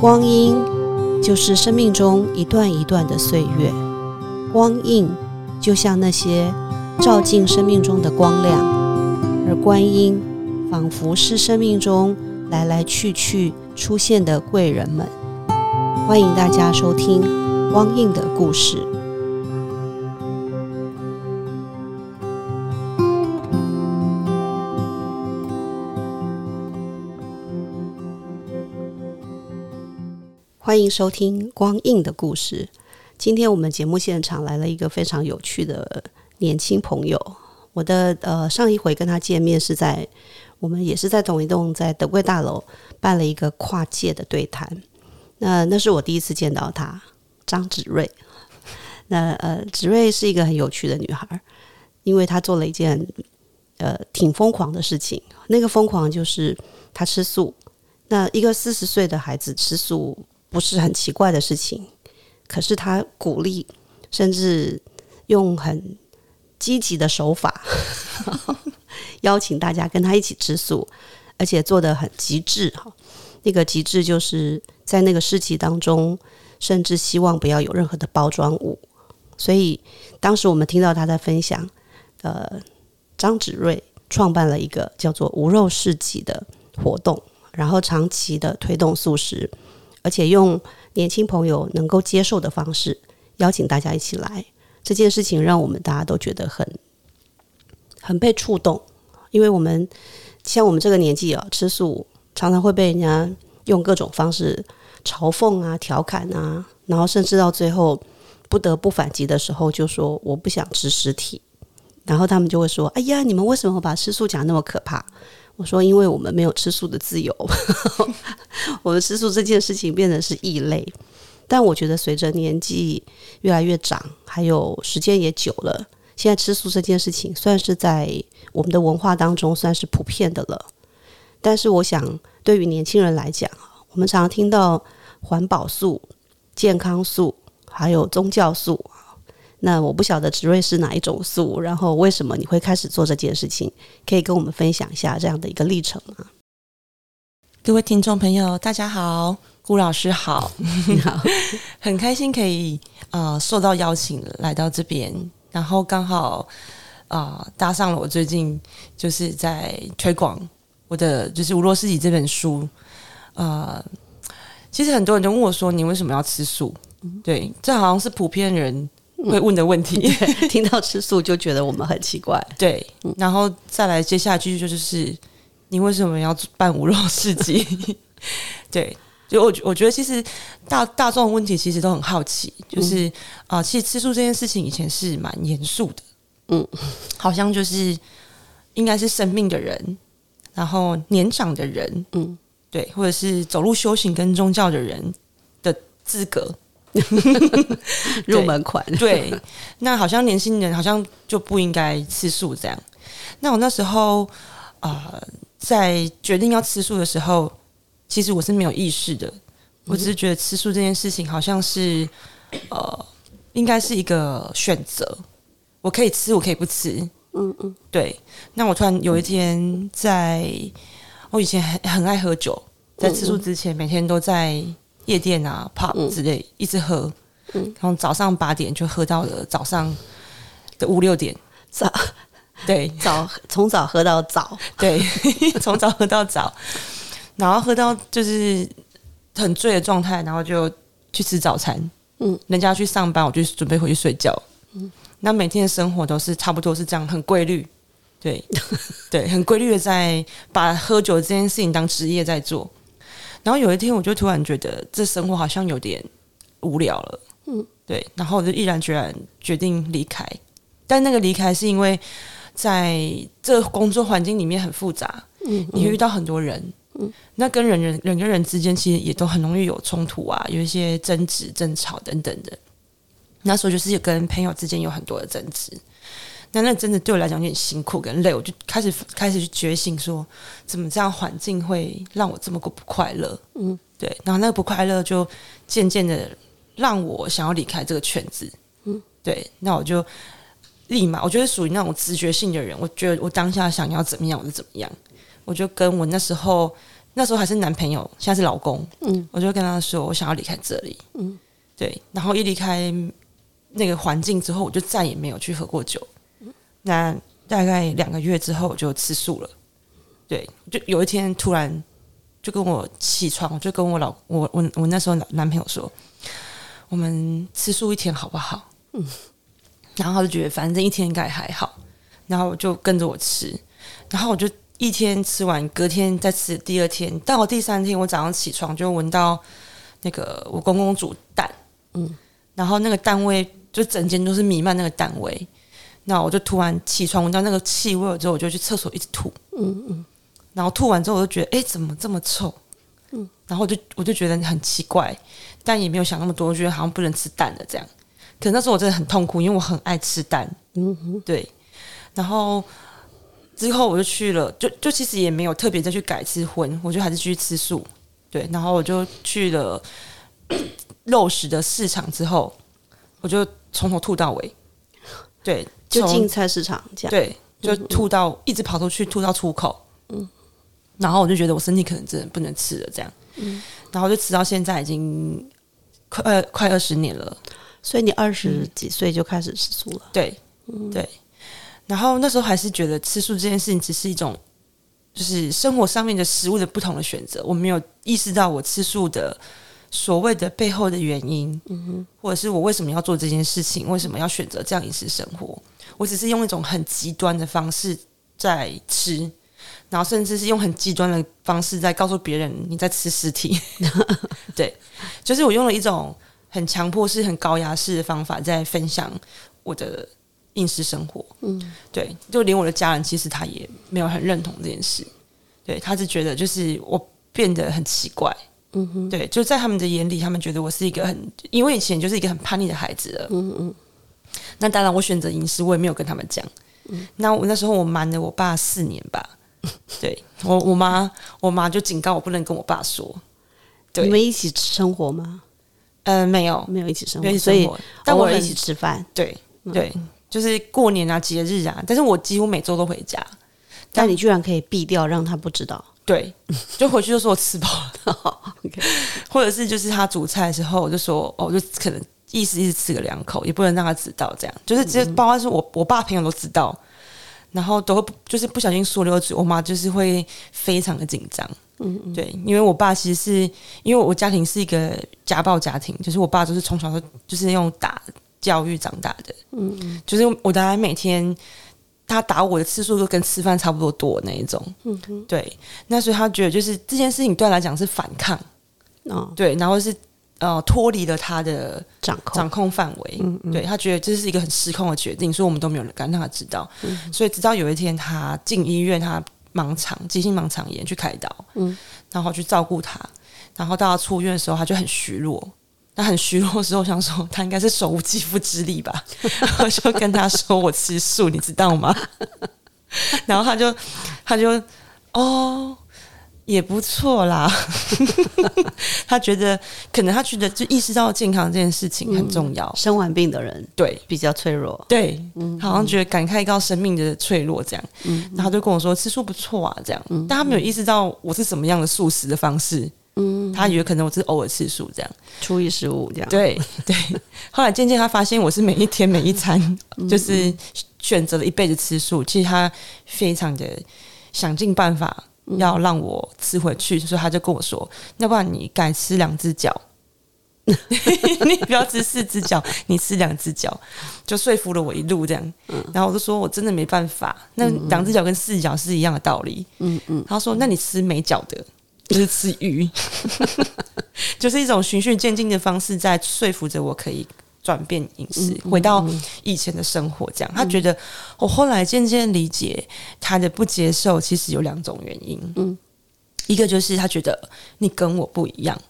光阴就是生命中一段一段的岁月，光印就像那些照进生命中的光亮，而观音仿佛是生命中来来去去出现的贵人们。欢迎大家收听光印的故事。欢迎收听光印的故事。今天我们节目现场来了一个非常有趣的年轻朋友。我的呃上一回跟他见面是在我们也是在同一栋在德贵大楼办了一个跨界的对谈。那那是我第一次见到他，张芷睿。那呃，芷睿是一个很有趣的女孩，因为她做了一件呃挺疯狂的事情。那个疯狂就是她吃素。那一个四十岁的孩子吃素。不是很奇怪的事情，可是他鼓励，甚至用很积极的手法 邀请大家跟他一起吃素，而且做的很极致哈。那个极致就是在那个事情当中，甚至希望不要有任何的包装物。所以当时我们听到他在分享，呃，张芷睿创办了一个叫做无肉市集的活动，然后长期的推动素食。而且用年轻朋友能够接受的方式邀请大家一起来，这件事情让我们大家都觉得很很被触动，因为我们像我们这个年纪啊，吃素常常会被人家用各种方式嘲讽啊、调侃啊，然后甚至到最后不得不反击的时候，就说我不想吃尸体，然后他们就会说：“哎呀，你们为什么把吃素讲那么可怕？”我说：“因为我们没有吃素的自由，我们吃素这件事情变成是异类。但我觉得随着年纪越来越长，还有时间也久了，现在吃素这件事情算是在我们的文化当中算是普遍的了。但是我想，对于年轻人来讲，我们常常听到环保素、健康素，还有宗教素。”那我不晓得植瑞是哪一种素，然后为什么你会开始做这件事情？可以跟我们分享一下这样的一个历程吗？各位听众朋友，大家好，顾老师好，好，很开心可以呃受到邀请来到这边，然后刚好啊搭上了我最近就是在推广我的就是《无罗斯己》这本书，呃，其实很多人都问我说你为什么要吃素？对，这好像是普遍人。会问的问题，听到吃素就觉得我们很奇怪。对，然后再来接下去就是你为什么要办无肉市集？对，就我我觉得其实大大众问题其实都很好奇，就是啊，其实吃素这件事情以前是蛮严肃的，嗯，好像就是应该是生命的人，然后年长的人，嗯，对，或者是走路修行跟宗教的人的资格。入门款对，那好像年轻人好像就不应该吃素这样。那我那时候啊，在决定要吃素的时候，其实我是没有意识的，我只是觉得吃素这件事情好像是呃，应该是一个选择，我可以吃，我可以不吃。嗯嗯，对。那我突然有一天，在我以前很很爱喝酒，在吃素之前，每天都在。夜店啊，pub 之类，一直喝，从早上八点就喝到了早上的五六点，早。对。早从早喝到早，对 从早喝到早，然后喝到就是很醉的状态，然后就去吃早餐。嗯，人家去上班，我就准备回去睡觉。嗯，那每天的生活都是差不多是这样，很规律。对 对，很规律的在把喝酒这件事情当职业在做。然后有一天，我就突然觉得这生活好像有点无聊了。嗯，对。然后我就毅然决然决定离开。但那个离开是因为在这工作环境里面很复杂。嗯，你会遇到很多人。嗯，那跟人人人跟人之间其实也都很容易有冲突啊，有一些争执、争吵等等的。那时候就是跟朋友之间有很多的争执。那那真的对我来讲有点辛苦跟累，我就开始开始去觉醒，说怎么这样环境会让我这么不快乐？嗯，对。然后那个不快乐就渐渐的让我想要离开这个圈子。嗯，对。那我就立马，我觉得属于那种直觉性的人，我觉得我当下想要怎么样我就怎么样，我就跟我那时候那时候还是男朋友，现在是老公，嗯，我就跟他说我想要离开这里，嗯，对，然后一离开那个环境之后，我就再也没有去喝过酒。那大概两个月之后，我就吃素了。对，就有一天突然就跟我起床，我就跟我老我我我那时候男朋友说，我们吃素一天好不好？嗯，然后他就觉得反正一天应该还好，然后就跟着我吃，然后我就一天吃完，隔天再吃，第二天到了第三天，我早上起床就闻到那个我公公煮蛋，嗯，然后那个蛋味就整间都是弥漫那个蛋味。那我就突然起床闻到那个气味之后，我就去厕所一直吐。嗯嗯。然后吐完之后，我就觉得，哎，怎么这么臭？嗯。然后我就我就觉得很奇怪，但也没有想那么多，我觉得好像不能吃蛋的这样。可那时候我真的很痛苦，因为我很爱吃蛋。嗯哼。对。然后之后我就去了，就就其实也没有特别再去改吃荤，我就还是继续吃素。对。然后我就去了肉食的市场之后，我就从头吐到尾。对。就进菜市场这样，对，就吐到一直跑出去，吐到出口，嗯，然后我就觉得我身体可能真的不能吃了，这样，嗯，然后就吃到现在已经快呃快二十年了，所以你二十几岁就开始吃素了，对，对，然后那时候还是觉得吃素这件事情只是一种，就是生活上面的食物的不同的选择，我没有意识到我吃素的。所谓的背后的原因，嗯哼，或者是我为什么要做这件事情，为什么要选择这样饮食生活？我只是用一种很极端的方式在吃，然后甚至是用很极端的方式在告诉别人你在吃尸体。对，就是我用了一种很强迫式、很高压式的方法在分享我的饮食生活。嗯，对，就连我的家人其实他也没有很认同这件事，对他是觉得就是我变得很奇怪。嗯哼，对，就在他们的眼里，他们觉得我是一个很，因为以前就是一个很叛逆的孩子了。嗯嗯，那当然，我选择饮食，我也没有跟他们讲。嗯，那我那时候我瞒了我爸四年吧。对我，我妈，我妈就警告我不能跟我爸说。你们一起生活吗？呃，没有，没有一起生活，所以但我们一起吃饭。对对，就是过年啊、节日啊，但是我几乎每周都回家。但你居然可以避掉，让他不知道。对，就回去就说我吃饱了，或者是就是他煮菜的时候，我就说哦，就可能意思意思吃个两口，也不能让他知道这样，就是直接包括是我我爸朋友都知道，然后都会就是不小心说溜嘴，我妈就是会非常的紧张，嗯嗯，对，因为我爸其实是因为我家庭是一个家暴家庭，就是我爸都是从小都就是用打教育长大的，嗯嗯，就是我大概每天。他打我的次数都跟吃饭差不多多那一种，嗯哼，对，那所以他觉得就是这件事情对他来讲是反抗，哦，对，然后是呃脱离了他的掌控。掌控范围，嗯嗯，对他觉得这是一个很失控的决定，所以我们都没有人敢让他知道，所以直到有一天他进医院，他盲肠急性盲肠炎去开刀，嗯，然后去照顾他，然后到他出院的时候，他就很虚弱。那很虚弱的时候，想说他应该是手无肌肤之力吧，我就跟他说我吃素，你知道吗？然后他就他就哦，也不错啦。他觉得可能他觉得就意识到健康这件事情很重要。生完病的人对比较脆弱，对，好像觉得感慨到生命的脆弱这样。嗯，然后就跟我说吃素不错啊，这样。但他没有意识到我是什么样的素食的方式。嗯，他以为可能我是偶尔吃素这样，初一十五这样。对对，后来渐渐他发现我是每一天每一餐 就是选择了一辈子吃素，其实他非常的想尽办法要让我吃回去，所以他就跟我说：“要不然你改吃两只脚，你不要吃四只脚，你吃两只脚。”就说服了我一路这样。然后我就说我真的没办法，那两只脚跟四只脚是一样的道理。嗯嗯，他说：“那你吃没脚的。”就是吃鱼，就是一种循序渐进的方式，在说服着我可以转变饮食，回到以前的生活。这样，他觉得我后来渐渐理解他的不接受，其实有两种原因。嗯，一个就是他觉得你跟我不一样。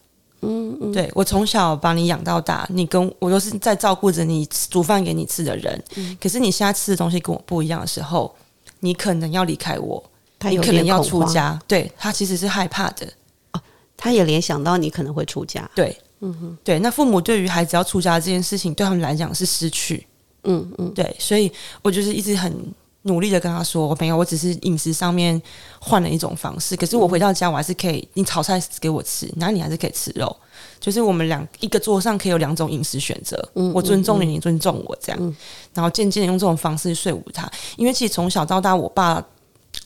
嗯嗯，对我从小把你养到大，你跟我都是在照顾着你，煮饭给你吃的人。嗯，可是你现在吃的东西跟我不一样的时候，你可能要离开我。他可能要出家，对他其实是害怕的哦。他也联想到你可能会出家，对，嗯哼，对。那父母对于孩子要出家这件事情，对他们来讲是失去，嗯嗯，对。所以我就是一直很努力的跟他说，我没有，我只是饮食上面换了一种方式。可是我回到家，我还是可以，你炒菜给我吃，然后你还是可以吃肉。就是我们两一个桌上可以有两种饮食选择，我尊重你，你尊重我，这样。然后渐渐的用这种方式说服他，因为其实从小到大，我爸，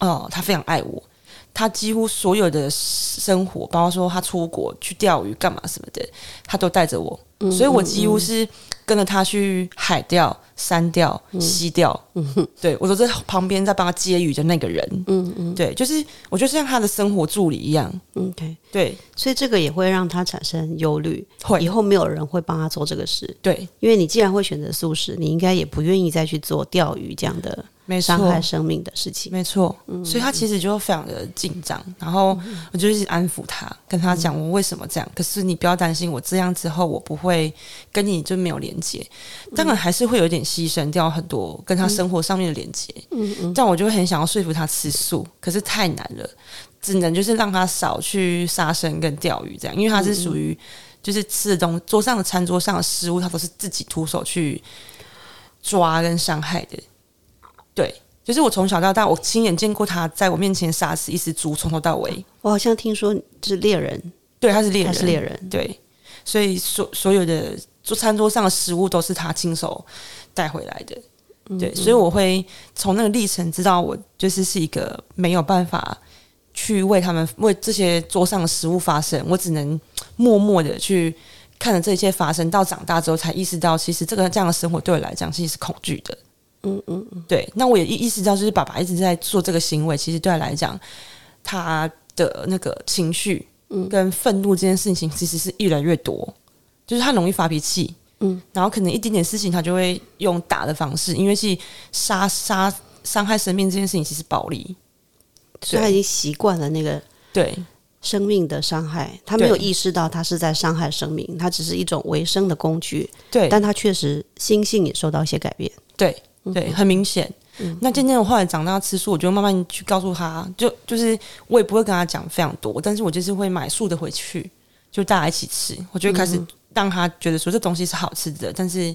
哦，他非常爱我。他几乎所有的生活，包括说他出国去钓鱼干嘛什么的，他都带着我，所以我几乎是跟着他去海钓、山钓、溪钓。对我都在旁边在帮他接鱼的那个人。嗯嗯，对，就是我觉得像他的生活助理一样。OK，对，所以这个也会让他产生忧虑，会以后没有人会帮他做这个事。对，因为你既然会选择素食，你应该也不愿意再去做钓鱼这样的。伤害生命的事情，没错。所以他其实就非常的紧张，然后我就一直安抚他，跟他讲我为什么这样。可是你不要担心，我这样之后我不会跟你就没有连接。当然还是会有点牺牲掉很多跟他生活上面的连接。嗯嗯。但我就很想要说服他吃素，可是太难了，只能就是让他少去杀生跟钓鱼这样，因为他是属于就是吃的东桌上的餐桌上的食物，他都是自己徒手去抓跟伤害的。对，就是我从小到大，我亲眼见过他在我面前杀死一只猪，从头到尾。我好像听说是猎人，对，他是猎人，他是猎人，对。所以所所有的桌餐桌上的食物都是他亲手带回来的，对。所以我会从那个历程知道，我就是是一个没有办法去为他们为这些桌上的食物发声，我只能默默的去看着这一切发生。到长大之后，才意识到，其实这个这样的生活对我来讲，其实是恐惧的。嗯嗯嗯，对，那我也意意识到，就是爸爸一直在做这个行为，其实对他来讲，他的那个情绪，嗯，跟愤怒这件事情，其实是越来越多，就是他容易发脾气，嗯，然后可能一点点事情，他就会用打的方式，因为是杀杀伤害生命这件事情，其实暴力，所以他已经习惯了那个对。生命的伤害，他没有意识到他是在伤害生命，他只是一种维生的工具，对，但他确实心性也受到一些改变，对。对，很明显。那渐渐我后来长大吃素，我就慢慢去告诉他，就就是我也不会跟他讲非常多，但是我就是会买素的回去，就大家一起吃。我就开始让他觉得说这东西是好吃的，但是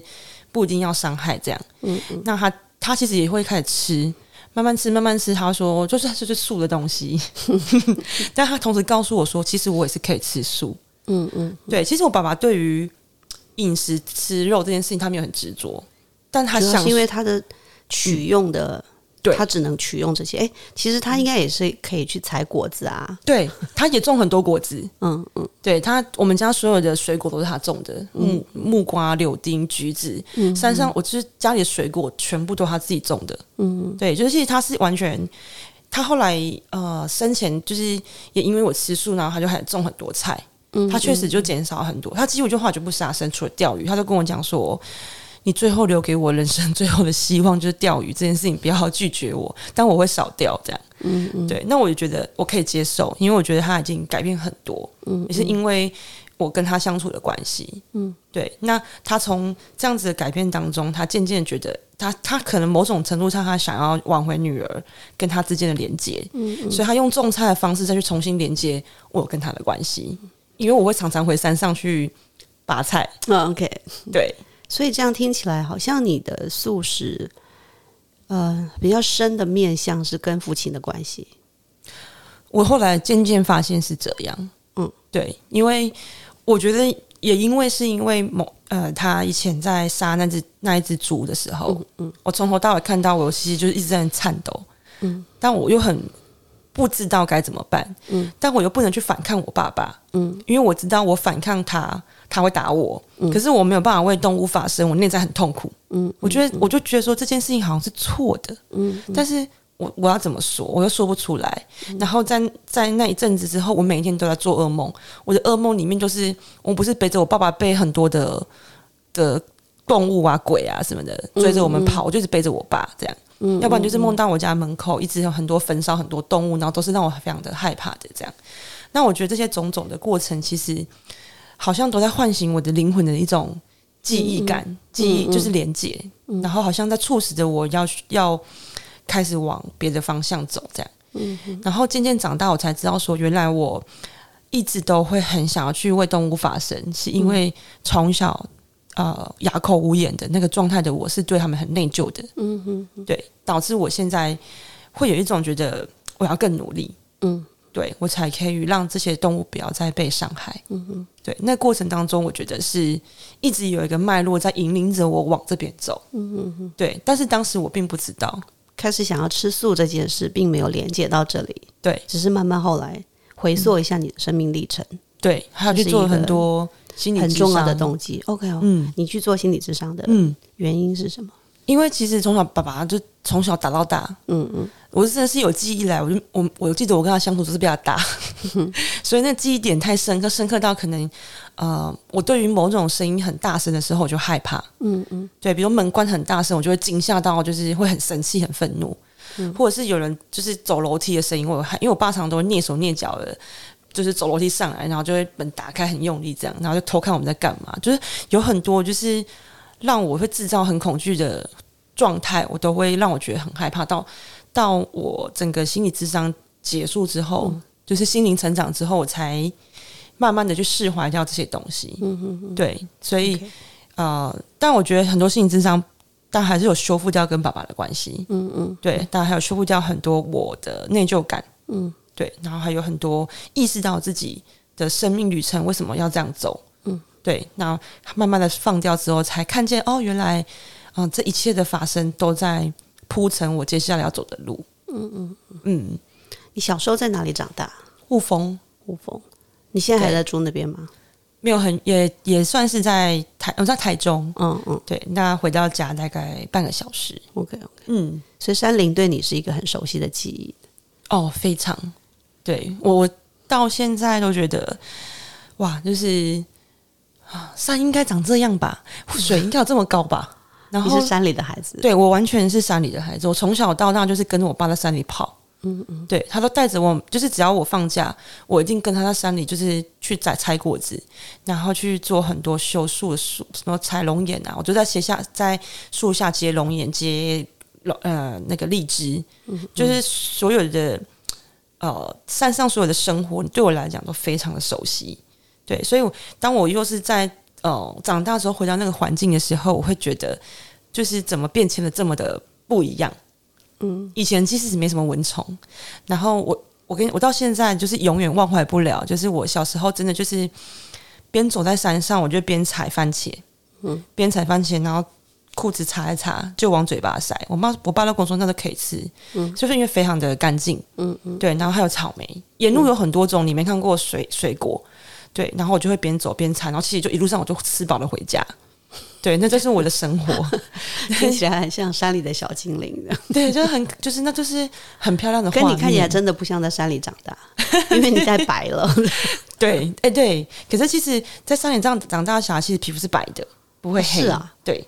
不一定要伤害这样。嗯嗯。那他他其实也会开始吃，慢慢吃，慢慢吃。他说就是就是素的东西，但他同时告诉我说，其实我也是可以吃素。嗯嗯。对，其实我爸爸对于饮食吃肉这件事情，他没有很执着。但他想，因为他的取用的，对，他只能取用这些。哎，其实他应该也是可以去采果子啊。对，他也种很多果子。嗯嗯，对他，我们家所有的水果都是他种的，木木瓜、柳丁、橘子。嗯，山上我就是家里的水果全部都他自己种的。嗯，对，就是其实他是完全，他后来呃生前就是也因为我吃素，然后他就开始种很多菜。嗯，他确实就减少很多，他几乎就话就不杀生，除了钓鱼，他就跟我讲说。你最后留给我人生最后的希望就是钓鱼这件事情，不要拒绝我，但我会少钓这样。嗯嗯，对，那我就觉得我可以接受，因为我觉得他已经改变很多，嗯，也是因为我跟他相处的关系，嗯，对。那他从这样子的改变当中，他渐渐觉得他他可能某种程度上他想要挽回女儿跟他之间的连接，嗯嗯，所以他用种菜的方式再去重新连接我跟他的关系，因为我会常常回山上去拔菜。嗯，OK，对。所以这样听起来，好像你的素食，呃，比较深的面相是跟父亲的关系。我后来渐渐发现是这样，嗯，对，因为我觉得也因为是因为某呃，他以前在杀那只那一只猪的时候，嗯，我从头到尾看到我其实就是一直在颤抖，嗯，但我又很不知道该怎么办，嗯，但我又不能去反抗我爸爸，嗯，因为我知道我反抗他。他会打我，可是我没有办法为动物发声，我内在很痛苦。嗯，我觉得我就觉得说这件事情好像是错的。嗯，但是我我要怎么说，我又说不出来。然后在在那一阵子之后，我每一天都在做噩梦。我的噩梦里面就是我不是背着我爸爸背很多的的动物啊、鬼啊什么的追着我们跑，我就是背着我爸这样。嗯，要不然就是梦到我家门口一直有很多焚烧很多动物，然后都是让我非常的害怕的这样。那我觉得这些种种的过程，其实。好像都在唤醒我的灵魂的一种记忆感，记忆就是连接，然后好像在促使着我要要开始往别的方向走，这样。嗯，然后渐渐长大，我才知道说，原来我一直都会很想要去为动物发声，是因为从小呃哑口无言的那个状态的我，是对他们很内疚的。嗯哼，对，导致我现在会有一种觉得我要更努力，嗯对我才可以让这些动物不要再被伤害。嗯哼，对，那过程当中，我觉得是一直有一个脉络在引领着我往这边走。嗯哼哼，对，但是当时我并不知道。开始想要吃素这件事，并没有连接到这里，对只是慢慢后来回溯一下你的生命历程，对，还有去做了很多心理很重要的动机。OK 哦，嗯你去做心理智商的嗯，原因是什么？因为其实从小爸爸就从小打到大，嗯嗯我真的是有记忆以来，我就我我记得我跟他相处都是比较大，所以那记忆点太深刻，深刻到可能呃，我对于某种声音很大声的时候，我就害怕。嗯嗯对，比如门关很大声，我就会惊吓到，就是会很生气、很愤怒，嗯或者是有人就是走楼梯的声音，我有害，因为我爸常常都会蹑手蹑脚的，就是走楼梯上来，然后就会门打开很用力这样，然后就偷看我们在干嘛，就是有很多就是让我会制造很恐惧的状态，我都会让我觉得很害怕。到到我整个心理智商结束之后，嗯就是心灵成长之后，我才慢慢的去释怀掉这些东西。嗯嗯嗯，对，所以呃，但我觉得很多心理智商，但还是有修复掉跟爸爸的关系。嗯嗯对，但还有修复掉很多我的内疚感。嗯对，然后还有很多意识到自己的生命旅程为什么要这样走。嗯，对，那慢慢的放掉之后，才看见哦，原来嗯、这一切的发生都在铺成我接下来要走的路。嗯嗯，嗯，你小时候在哪里长大？雾峰雾峰。你现在还在住那边吗？没有很也也算是在台，我在台中。嗯嗯对，那回到家大概半个小时。，OK OK。嗯，所以山林对你是一个很熟悉的记忆。哦，非常，对我我到现在都觉得，哇，就是啊，山应该长这样吧，水应该有这么高吧。然后你是，山里的孩子，对我完全是山里的孩子，我从小到大就是跟着我爸在山里跑。嗯嗯对，他都带着我，就是只要我放假，我一定跟他在山里，就是去摘采果子，然后去做很多修树的树，什么采龙眼啊，我就在斜下在树下接龙眼，接龙呃那个荔枝，就是所有的呃山上所有的生活，对我来讲都非常的熟悉。对，所以我当我又是在呃长大之后回到那个环境的时候，我会觉得就是怎么变迁的这么的不一样。嗯。以前其实是没什么蚊虫，然后我我跟我到现在就是永远忘怀不了，就是我小时候真的就是边走在山上，我就边采番茄，嗯，边采番茄，然后裤子擦一擦就往嘴巴塞。我妈我爸都跟我说那都可以吃，嗯。就是因为非常的干净，嗯嗯。对，然后还有草莓，沿路有很多种你没看过水水果，对，然后我就会边走边采，然后其实就一路上我就吃饱了回家。对，那就是我的生活。听起来很像山里的小精灵的，对，就是很，就是那就是很漂亮的。跟你看起来真的不像在山里长大，因为你太白了。对，哎、对。可是其实，在山里这样长大的小孩，其实皮肤是白的，不会黑。是啊，对。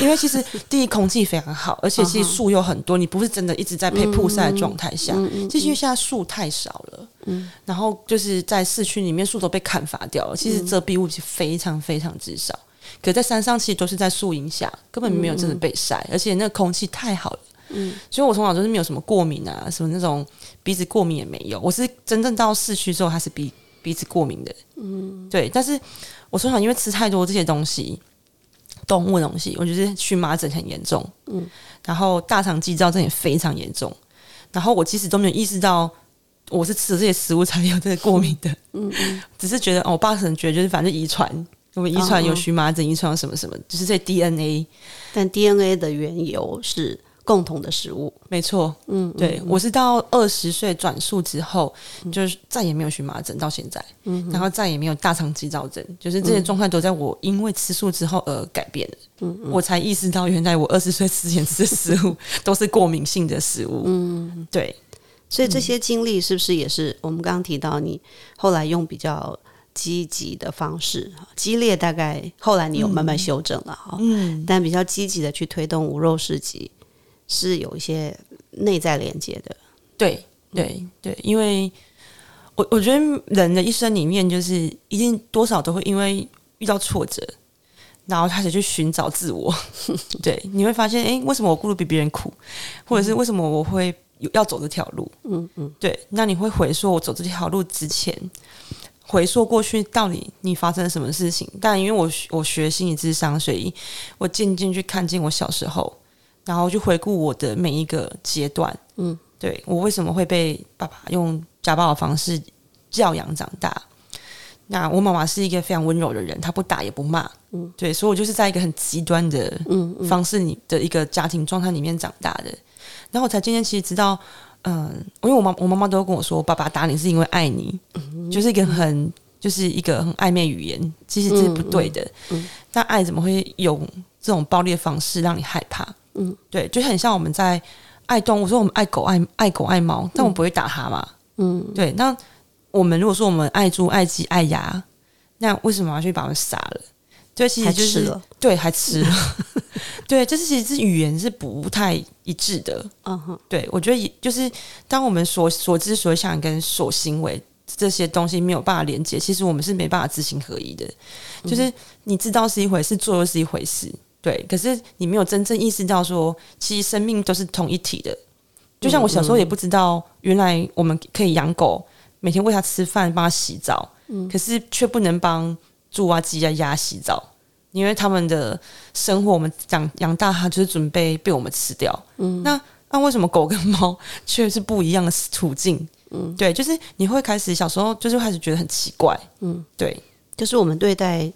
因为其实第一空气非常好，而且其实树又很多，你不是真的一直在被曝晒的状态下。就是因为现在树太少了，嗯然后就是在市区里面树都被砍伐掉了，其实遮蔽物是非常非常之少。可在山上其实都是在树荫下，根本没有真的被晒，而且那个空气太好了。嗯，所以我从小就是没有什么过敏啊，什么那种鼻子过敏也没有。我是真正到市区之后，还是鼻鼻子过敏的。嗯，对。但是我从小因为吃太多这些东西，动物的东西，我觉得荨麻疹很严重。嗯，然后大肠肌躁症也非常严重。然后我其实都没有意识到我是吃了这些食物才有这个过敏的。嗯嗯 只是觉得，哦，我爸可能觉得就是反正遗传，我们遗传有荨麻疹，遗传有什么什么，就是这 DNA。但 DNA 的缘由是共同的食物。没错，嗯，对我是到二十岁转述之后，就是再也没有荨麻疹到现在，嗯然后再也没有大肠肌躁症，就是这些状态都在我因为吃素之后而改变了。嗯我才意识到，原来我二十岁之前吃的食物 都是过敏性的食物。嗯，对，所以这些经历是不是也是我们刚刚提到你后来用比较积极的方式，激烈大概后来你有慢慢修正了哈，嗯，但比较积极的去推动无肉市集，是有一些内在连接的。对，对，对，因为我我觉得人的一生里面，就是一定多少都会因为遇到挫折，然后开始去寻找自我。对，你会发现，哎，为什么我过得比别人苦，或者是为什么我会有要走这条路？嗯嗯对，那你会回溯我走这条路之前，回溯过去，到底你发生了什么事情？但因为我我学心理智商，所以我渐渐去看见我小时候，然后去回顾我的每一个阶段。嗯，对我为什么会被爸爸用家暴的方式教养长大？那我妈妈是一个非常温柔的人，她不打也不骂。嗯，对，所以我就是在一个很极端的方式里的一个家庭状态里面长大的。然后我才今天其实知道。嗯，因为我妈我妈妈都跟我说，爸爸打你是因为爱你，就是一个很就是一个很暧昧语言，其实这是不对的。但爱怎么会有这种暴力的方式让你害怕？嗯，对，就很像我们在爱动物，说我们爱狗爱爱狗爱猫，但我们不会打它嘛。嗯，对。那我们如果说我们爱猪爱鸡爱鸭，那为什么要去把它们杀了？对，其实就是对，还吃了。对，这是其实是语言是不太一致的。嗯哼，对我觉得也就是当我们所所知所想跟所行为这些东西没有办法连接，其实我们是没办法知行合一的。就是你知道是一回事，做又是一回事。对，可是你没有真正意识到说，其实生命都是同一体的。就像我小时候也不知道，原来我们可以养狗，每天喂它吃饭，帮它洗澡。嗯，可是却不能帮。猪啊、鸡啊、鸭洗澡，因为他们的生活，我们养养大，它就是准备被我们吃掉。嗯，那那为什么狗跟猫 却是不一样的处境？嗯，对，就是你会开始小时候就是开始觉得很奇怪。嗯，对，就是我们对待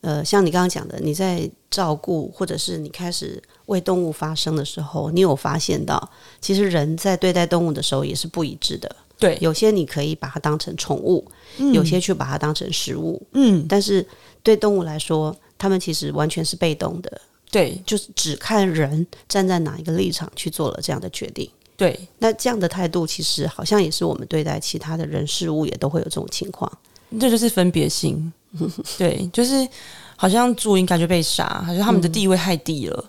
呃，像你刚刚讲的，你在照顾或者是你开始为动物发声的时候，你有发现到，其实人在对待动物的时候也是不一致的。对，有些你可以把它当成宠物，有些去把它当成食物。嗯，但是对动物来说，它们其实完全是被动的。对，就是只看人站在哪一个立场去做了这样的决定。对，那这样的态度其实好像也是我们对待其他的人事物也都会有这种情况。这就是分别心。对，就是好像猪应该就被杀，好像他们的地位太低了，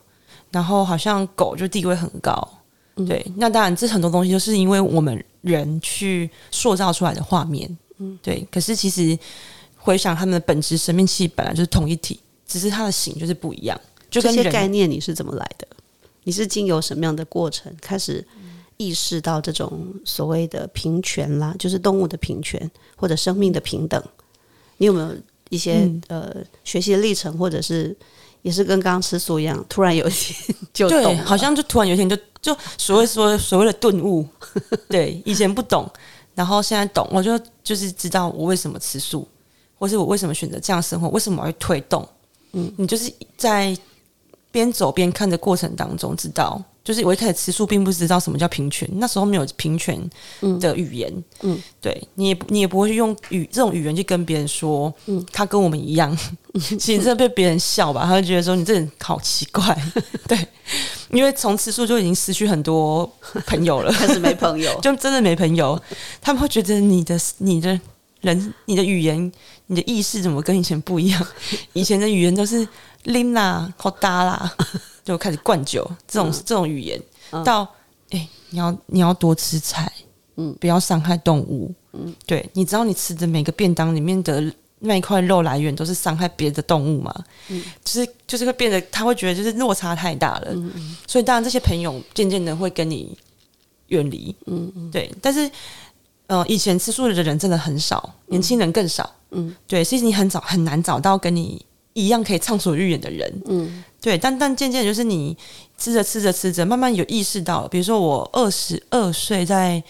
然后好像狗就地位很高。对，那当然，这很多东西就是因为我们人去塑造出来的画面。嗯，对。可是其实回想他们的本质，生命气本来就是同一体，只是它的形就是不一样。就这些概念你是怎么来的？你是经由什么样的过程开始意识到这种所谓的平权啦，就是动物的平权或者生命的平等？你有没有一些呃学习的历程，或者是？也是跟刚刚吃素一样，突然有一天就懂，好像就突然有一天就就所谓说所谓的顿悟，对，以前不懂，然后现在懂，我就就是知道我为什么吃素，或是我为什么选择这样生活，为什么会推动，嗯，你就是在边走边看的过程当中知道。就是我一开始吃素，并不知道什么叫平权，那时候没有平权的语言。嗯，对你也你也不会用语这种语言去跟别人说，嗯，他跟我们一样。其实这被别人笑吧，他会觉得说你这人好奇怪。对，因为从吃素就已经失去很多朋友了，开始没朋友，就真的没朋友。他们会觉得你的你的人、你的语言、你的意识怎么跟以前不一样？以前的语言都是拎啦、好搭啦。就开始灌酒，这种这种语言，到哎，你要你要多吃菜，嗯，不要伤害动物，嗯，对，你知道你吃的每个便当里面的那一块肉来源都是伤害别的动物嘛？嗯，就是就是会变得他会觉得就是落差太大了，嗯嗯，所以当然这些朋友渐渐的会跟你远离，嗯嗯，对，但是呃，以前吃素的人真的很少，年轻人更少，嗯，对，其实你很早很难找到跟你一样可以畅所欲言的人，嗯。对，但但渐渐就是你吃着吃着吃着，慢慢有意识到，比如说我二十二岁，在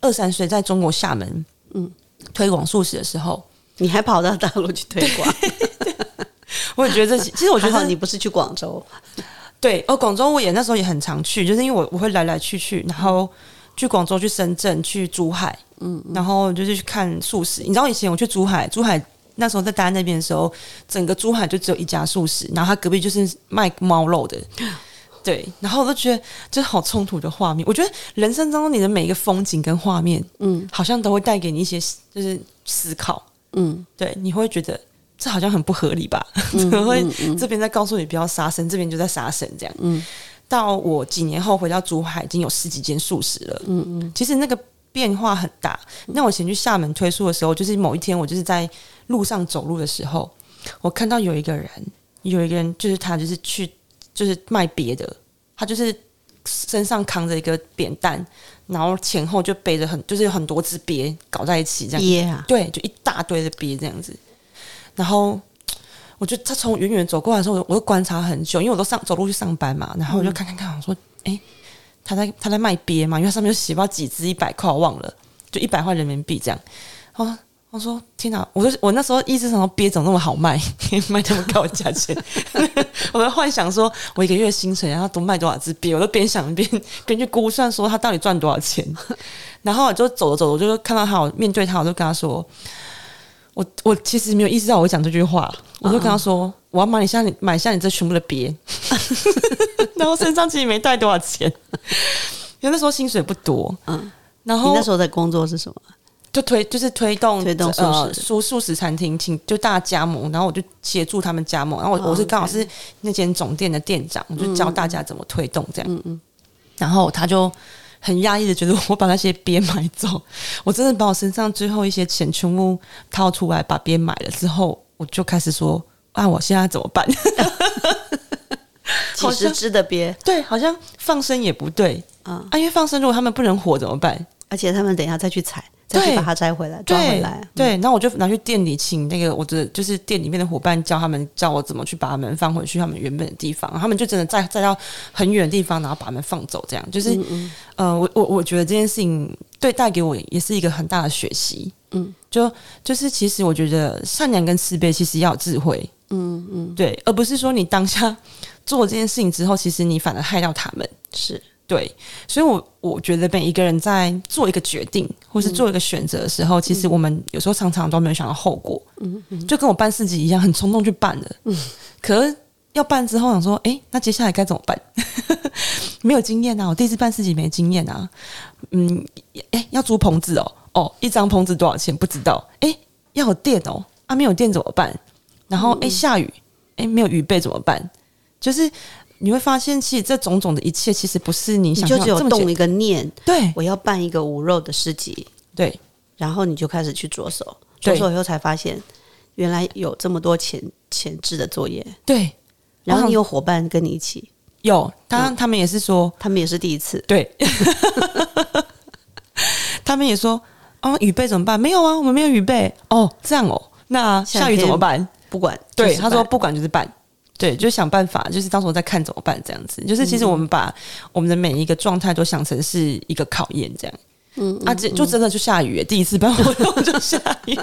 二三岁在中国厦门，嗯，推广素食的时候，你还跑到大陆去推广，我也觉得这 其实我觉得你不是去广州，对，哦，广州我也那时候也很常去，就是因为我我会来来去去，然后去广州、去深圳、去珠海，嗯，然后就是去看素食。你知道以前我去珠海，珠海。那时候在大家那边的时候，整个珠海就只有一家素食，然后他隔壁就是卖猫肉的，对。然后我都觉得这好冲突的画面。我觉得人生当中你的每一个风景跟画面，嗯，好像都会带给你一些就是思考，嗯，对，你会觉得这好像很不合理吧？怎么会这边在告诉你不要杀生，这边就在杀生这样？嗯，到我几年后回到珠海，已经有十几间素食了，嗯嗯，其实那个。变化很大。那我以前去厦门推书的时候，就是某一天我就是在路上走路的时候，我看到有一个人，有一个人就是他就是去就是卖别的，他就是身上扛着一个扁担，然后前后就背着很就是有很多只鳖搞在一起这样，鳖啊，对，就一大堆的鳖这样子。然后我就他从远远走过来的时候，我就观察很久，因为我都上走路去上班嘛，然后我就看看看，我说，哎，他在他在卖鳖嘛，因为上面就写不知道几只一百块，我忘了，就一百块人民币这样。哦，我说天哪！我说我那时候一直想说鳖怎么那么好卖，可以卖这么高的价钱。我在幻想说，我一个月薪水然后多卖多少只鳖，我都边想边边去估算说他到底赚多少钱。然后我就走着走着，我就看到他，我面对他，我就跟他说。我我其实没有意识到我会讲这句话，我就跟他说：“我要买你下你买下你这全部的鳖。”然后身上其实没带多少钱，因为那时候薪水不多。嗯，然后你那时候在工作是什么？就推就是推动推动素食素素食餐厅，请就大家加盟，然后我就协助他们加盟。然后我我是刚好是那间总店的店长，我就教大家怎么推动这样。嗯嗯，然后他就。很压抑的觉得我把那些鳖买走，我真的把我身上最后一些钱全部掏出来把鳖买了之后，我就开始说啊，我现在怎么办？几十只的鳖，对，好像放生也不对啊，因为放生如果他们不能活怎么办？而且他们等一下再去采。再去把它摘回来，抓回来。对，然后我就拿去店里，请那个我的就是店里面的伙伴教他们教我怎么去把它们放回去他们原本的地方。他们就真的再再到很远的地方，然后把它们放走。这样就是，呃，我我我觉得这件事情对带给我也是一个很大的学习。嗯，就就是其实我觉得善良跟慈悲其实要有智慧。嗯嗯，对，而不是说你当下 做这件事情之后，其实你反而害到他们。是。对，所以，我我觉得每一个人在做一个决定或是做一个选择的时候，其实我们有时候常常都没有想到后果。嗯嗯，就跟我办四级一样，很冲动去办的。嗯，可是要办之后想说，哎，那接下来该怎么办？没有经验啊，我第一次办四级没经验啊。嗯，哎，要租棚子哦，哦，一张棚子多少钱？不知道。哎，要有电哦，啊，没有电怎么办？然后，哎，下雨，哎，没有雨备怎么办？就是。你会发现，其实这种种的一切，其实不是你想就只有动一个念，对，我要办一个无肉的市集，对，然后你就开始去着手，着手以后才发现，原来有这么多前前置的作业，对，然后你有伙伴跟你一起，有，当然他们也是说，他们也是第一次，对，他们也说，哦，雨备怎么办？没有啊，我们没有雨备，哦，这样哦，那下雨怎么办？不管，对，他说不管就是办。对，就想办法，就是到时候再看怎么办这样子。就是其实我们把我们的每一个状态都想成是一个考验，这样。嗯，啊，这就真的就下雨，第一次办活动就下雨。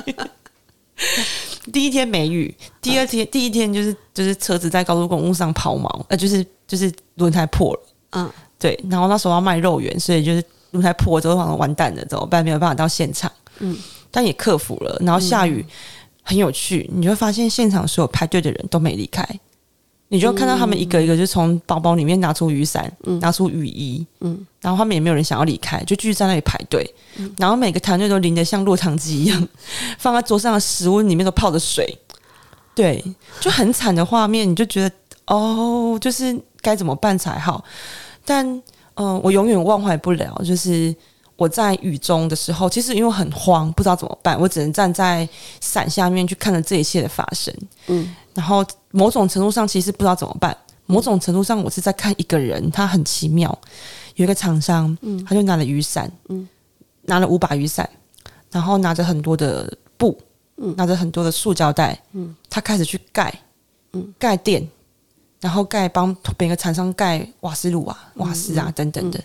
第一天没雨，第二天第一天就是就是车子在高速公路上抛锚，呃，就是就是轮胎破了。嗯，对。然后那时候要卖肉圆，所以就是轮胎破之后，好像完蛋了，怎么办？没有办法到现场。嗯，但也克服了。然后下雨很有趣，你会发现现场所有排队的人都没离开。你就看到他们一个一个就从包包里面拿出雨伞，拿出雨衣，嗯，然后他们也没有人想要离开，就继续在那里排队，然后每个团队都淋得像落汤鸡一样，放在桌上的食物里面都泡着水，对，就很惨的画面，你就觉得哦，就是该怎么办才好？但嗯，我永远忘怀不了，就是我在雨中的时候，其实因为很慌，不知道怎么办，我只能站在伞下面去看着这一切的发生，嗯。然后某种程度上，其实不知道怎么办。某种程度上，我是在看一个人，他很奇妙。有一个厂商，嗯，他就拿了雨伞，嗯，拿了五把雨伞，然后拿着很多的布，嗯，拿着很多的塑胶袋，嗯，他开始去盖，嗯，盖店，然后盖帮每个厂商盖瓦斯炉啊、瓦斯啊等等的。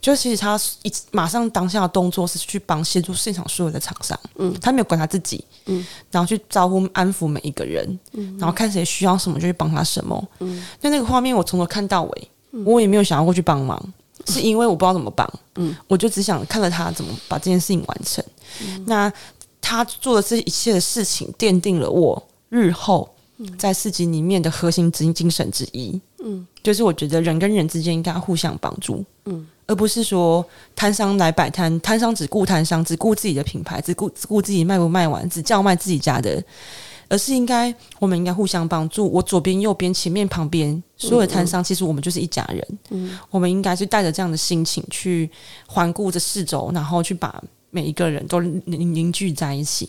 就其实他一马上当下的动作是去帮协助现场所有的厂商，嗯，他没有管他自己，嗯，然后去招呼安抚每一个人，嗯，然后看谁需要什么就去帮他什么，嗯，那那个画面我从头看到尾，我也没有想要过去帮忙，是因为我不知道怎么帮，嗯，我就只想看着他怎么把这件事情完成，那他做的这一切的事情奠定了我日后在四级里面的核心精精神之一，嗯，就是我觉得人跟人之间应该互相帮助，嗯。而不是说摊商来摆摊，摊商只顾摊商，只顾自己的品牌，只顾只顾自己卖不卖完，只叫卖自己家的，而是应该我们应该互相帮助。我左边、右边、前面、旁边所有的摊商，其实我们就是一家人。嗯，我们应该是带着这样的心情去环顾着四周，然后去把每一个人都凝凝聚在一起。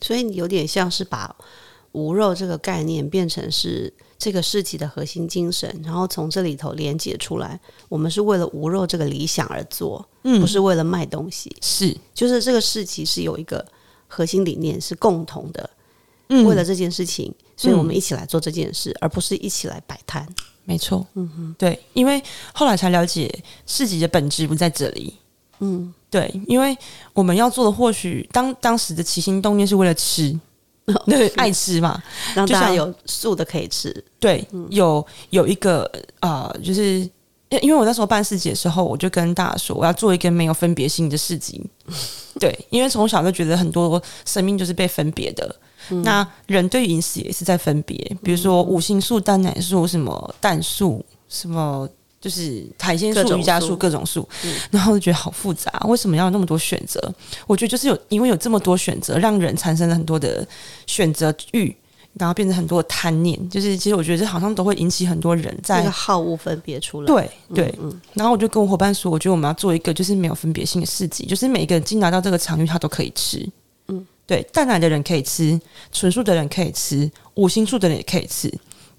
所以你有点像是把无肉这个概念变成是这个市集的核心精神，然后从这里头连接出来，我们是为了无肉这个理想而做，嗯不是为了卖东西。是，就是这个市集是有一个核心理念是共同的，嗯为了这件事情，所以我们一起来做这件事，而不是一起来摆摊。没错，嗯哼，对，因为后来才了解市集的本质不在这里，嗯，对，因为我们要做的或许当当时的起心动念是为了吃，对，爱吃嘛，让就像大家有素的可以吃。对，有有一个呃，就是因因为我那时候办市集的时候，我就跟大家说，我要做一个没有分别性的市集。对，因为从小就觉得很多生命就是被分别的。那人对饮食也是在分别，比如说五星素、蛋奶素、什么蛋素、什么就是海鲜素、瑜伽素、各种素，然后就觉得好复杂，为什么要有那么多选择？我觉得就是有因为有这么多选择，让人产生了很多的选择欲。然后变成很多的贪念，就是其实我觉得这好像都会引起很多人这在个好恶分别出来。对对，然后我就跟我伙伴说，我觉得我们要做一个就是没有分别性的市集，就是每一个人进来到这个场域，他都可以吃。嗯，对，蛋奶的人可以吃，纯素的人可以吃，五星素的人也可以吃。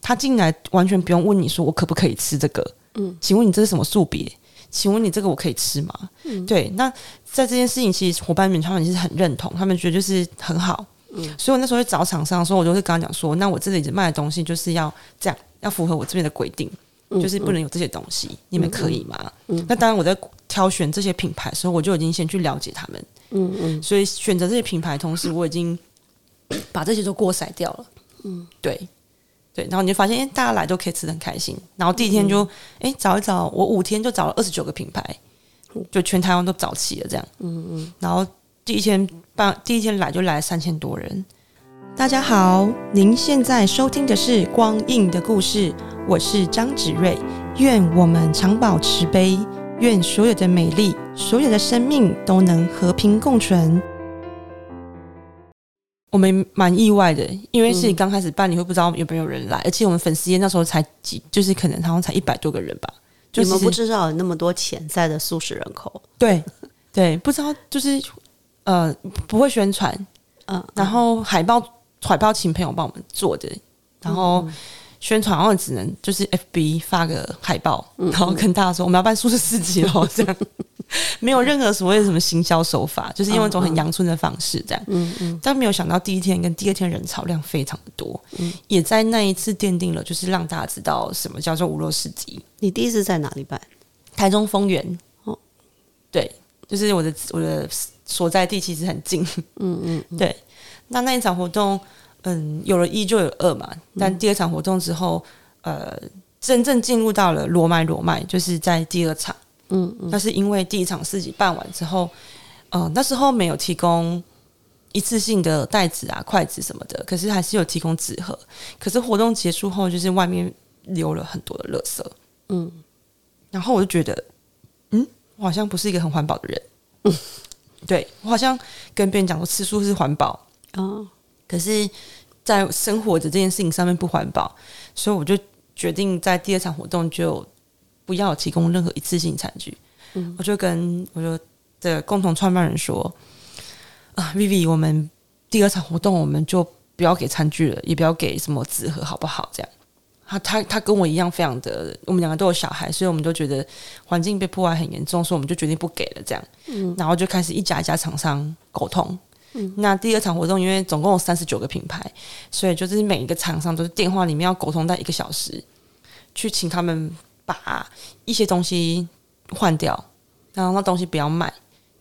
他进来完全不用问你说我可不可以吃这个。嗯，请问你这是什么素别？请问你这个我可以吃吗？嗯，对。那在这件事情，其实伙伴们他们其实很认同，他们觉得就是很好。嗯所以我那时候去找厂商的时候，我就会跟他讲说，那我这里卖的东西就是要这样，要符合我这边的规定，就是不能有这些东西，你们可以吗？嗯那当然我在挑选这些品牌的时候，我就已经先去了解他们，嗯嗯，所以选择这些品牌，同时我已经把这些都过筛掉了，嗯，对。对，然后你就发现，哎，大家来都可以吃的很开心。然后第一天就，哎、找一找，我五天就找了二十九个品牌，就全台湾都找齐了这样。嗯嗯。然后第一天办，第一天来就来了三千多人。大家好，您现在收听的是《光印的故事》，我是张芷睿。愿我们常保持悲，愿所有的美丽，所有的生命都能和平共存。我们蛮意外的，因为是刚开始办，你会不知道有没有人来，而且我们粉丝页那时候才几，就是可能好像才一百多个人吧。就你们是不知道有那么多潜在的素食人口。对对，不知道就是呃不会宣传，嗯，然后海报海报请朋友帮我们做的，然后宣传好像只能就是 FB 发个海报，然后跟大家说我们要办素食市集喽，这样 没有任何所谓的什么行销手法，就是用一种很阳春的方式这样。嗯嗯，但没有想到第一天跟第二天人潮量非常的多，也在那一次奠定了就是让大家知道什么叫做无肉市集。你第一次在哪里办？台中丰原，哦对，就是我的我的所在地其实很近，嗯嗯，对。那那一场活动，嗯，有了一就有二嘛，但第二场活动之后，呃，真正进入到了罗麦罗麦，就是在第二场，嗯嗯，那是因为第一场事情办完之后，呃，那时候没有提供一次性的袋子啊、筷子什么的，可是还是有提供纸盒。可是活动结束后，就是外面留了很多的垃圾，嗯，然后我就觉得，嗯，我好像不是一个很环保的人，嗯。对我好像跟别人讲说吃素是环保，哦，可是，在生活的这件事情上面不环保，所以我就决定在第二场活动就不要提供任何一次性餐具。我就跟我就的共同创办人说：“啊，Vivi，我们第二场活动我们就不要给餐具了，也不要给什么纸盒，好不好？”这样，他他他跟我一样，非常的，我们两个都有小孩，所以我们都觉得环境被破坏很严重，所以我们就决定不给了。这样，嗯然后就开始一家一家厂商沟通。那第二场活动，因为总共有三十九个品牌，所以就是每一个厂商都是电话里面要沟通在一个小时，去请他们把一些东西换掉，然后那东西不要卖，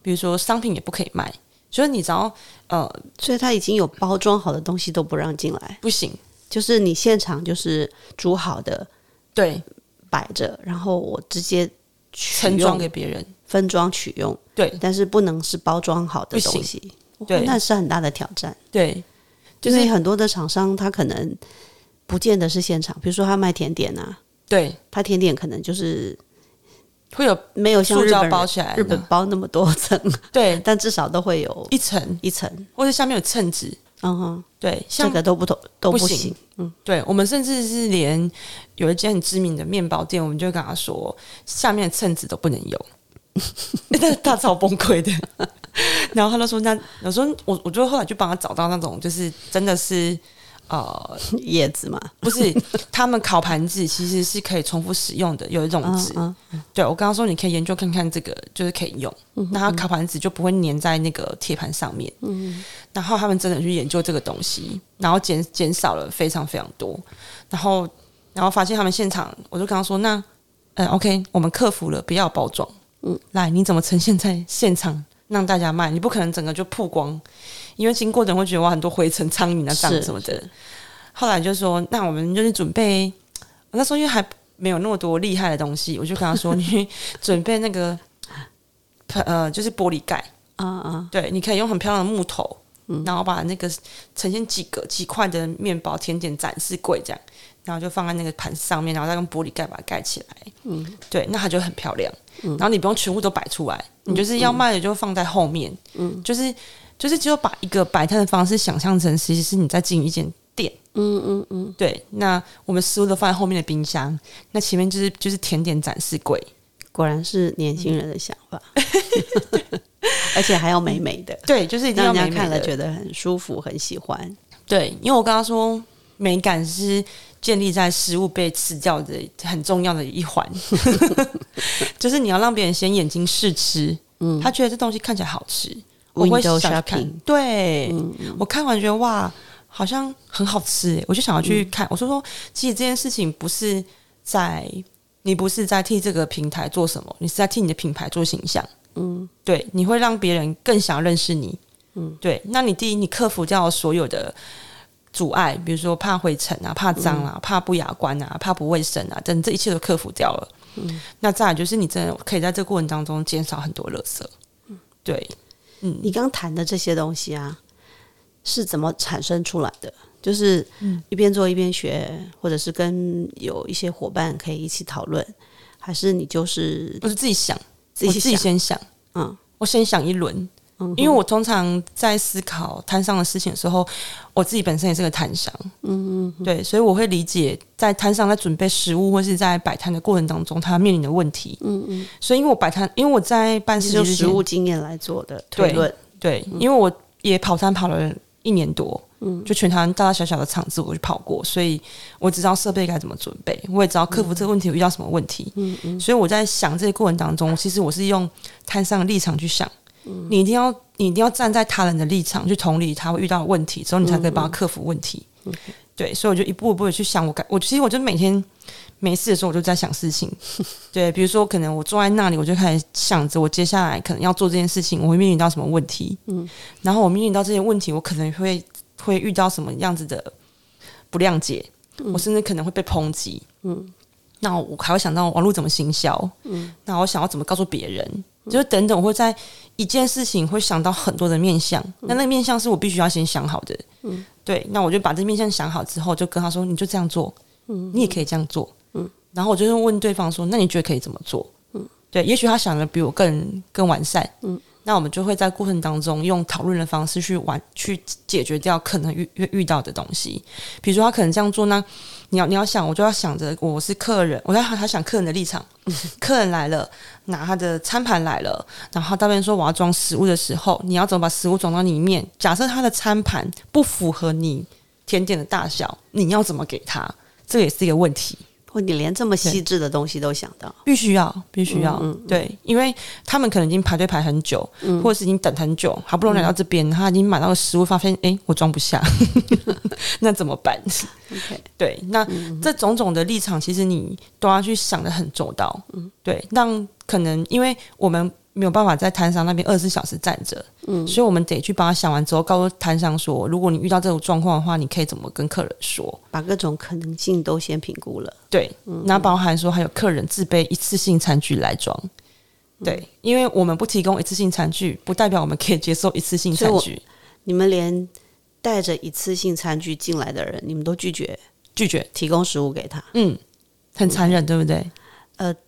比如说商品也不可以卖，所以你只要呃所以他已经有包装好的东西都不让进来，不行，就是你现场就是煮好的对，摆着，然后我直接取盛装用给别人，分装取用，对但是不能是包装好的东西。对。那是很大的挑战。对，就是很多的厂商他可能不见得是现场，比如说他卖甜点啊，对，他甜点可能就是会有没有像塑胶日本包起来的。日本包那么多层，对。但至少都会有一层，一层。或者下面有称纸，嗯哼，对，像这个都不同都不行。嗯，对我们甚至是连有一间很知名的面包店，我们就跟他说，下面的称子都不能有，那 他超崩溃的。然后他就说，那有时候我我就后来就帮他找到那种，就是真的是呃叶子嘛，不是，他们烤盘子其实是可以重复使用的，有一种纸。嗯对我刚刚说你可以研究看看这个，就是可以用，那他烤盘子就不会粘在那个铁盘上面。嗯，然后他们真的去研究这个东西，然后减减少了非常非常多，然后然后发现他们现场，我就跟他说，那嗯 OK，我们克服了，不要包装。嗯，来，你怎么呈现在现场让大家卖？你不可能整个就曝光，因为经过的人会觉得哇，很多灰尘、苍蝇啊、是脏什么的。后来就说，那我们就是准备，那时候因为还没有那么多厉害的东西，我就跟他说，你准备那个呃，就是玻璃盖，啊啊，对，你可以用很漂亮的木头，然后把那个呈现几个几块的面包甜点展示柜这样，然后就放在那个盘子上面，然后再用玻璃盖把它盖起来。嗯，对，那它就很漂亮。嗯然后你不用全部都摆出来，你就是要卖的就放在后面。嗯，就是就是只有把一个摆摊的方式想象成，其实是你在经营一间店。嗯嗯嗯，对，那我们食物都放在后面的冰箱，那前面就是就是甜点展示柜。果然是年轻人的想法，而且还要美美的，对，就是一定要让人美美的家看了觉得很舒服，很喜欢。对，因为我刚刚说美感是建立在食物被吃掉的很重要的一环，就是你要让别人先眼睛试吃，嗯，他觉得这东西看起来好吃，我会想去看。对，我看完觉得哇，好像很好吃耶，我就想要去看。我说说，其实这件事情不是在你不是在替这个平台做什么，你是在替你的品牌做形象。嗯，对，你会让别人更想认识你。嗯，对，那你第一，你克服掉所有的阻碍，比如说怕灰尘啊、怕脏啊、怕不雅观啊、怕不卫生啊，等这一切都克服掉了。嗯，那再来就是你真的可以在这个过程当中减少很多垃圾。嗯，对，你刚谈的这些东西啊，是怎么产生出来的？就是一边做一边学，或者是跟有一些伙伴可以一起讨论，还是你就是我是自己想，自己我自己先想，嗯我先想一轮，因为我通常在思考摊上的事情的时候，我自己本身也是个摊商，嗯嗯，对，所以我会理解在摊上在准备食物或是在摆摊的过程当中，他面临的问题，嗯嗯，所以因为我摆摊，因为我在办事是用情之前实物经验来做的推论。对，因为我也跑摊跑了一年多，嗯，就全台湾大大小小的场子我去跑过，所以我知道设备该怎么准备，我也知道克服这个问题有遇到什么问题，嗯嗯，所以我在想这个过程当中，其实我是用摊上的立场去想，你一定要你一定要站在他人的立场去同理他会遇到的问题，之后你才可以帮他克服问题。对，所以我就一步一步的去想，我感我其实我就每天没事的时候，我就在想事情。对，比如说可能我坐在那里，我就开始想着我接下来可能要做这件事情，我会面临到什么问题。嗯，然后我面临到这些问题，我可能会会遇到什么样子的不谅解，我甚至可能会被抨击。嗯，那我还会想到网络怎么行销。嗯，那我想要怎么告诉别人，就是等等，我会在一件事情会想到很多的面相，那那个面相是我必须要先想好的。嗯，对，那我就把这面相想好之后，就跟他说，你就这样做，嗯，你也可以这样做，嗯，然后我就会问对方说，那你觉得可以怎么做？嗯，对，也许他想的比我更更完善，嗯，那我们就会在过程当中用讨论的方式去完去解决掉可能遇遇遇到的东西，比如说他可能这样做呢，你要你要想，我就要想着我是客人，我要他想客人的立场，客人来了，拿他的餐盘来了，然后他到那边说我要装食物的时候，你要怎么把食物装到里面？假设他的餐盘不符合你甜点的大小，你要怎么给他？这也是一个问题，或你连这么细致的东西都想到，必须要必须要、嗯对，因为他们可能已经排队排很久，嗯。或者是已经等很久，好不容易来到这边，他已经买到了食物，发现诶我装不下，那怎么办？OK 对，那这种种的立场，其实你都要去想的很周到。嗯，对，让可能因为我们没有办法在摊商那边二十四小时站着，嗯，所以我们得去帮他想完之后，告诉摊商说，如果你遇到这种状况的话，你可以怎么跟客人说？把各种可能性都先评估了。对，那包含说还有客人自备一次性餐具来装。对，因为我们不提供一次性餐具，不代表我们可以接受一次性餐具。你们连带着一次性餐具进来的人，你们都拒绝拒绝，提供食物给他。嗯，很残忍，对不对？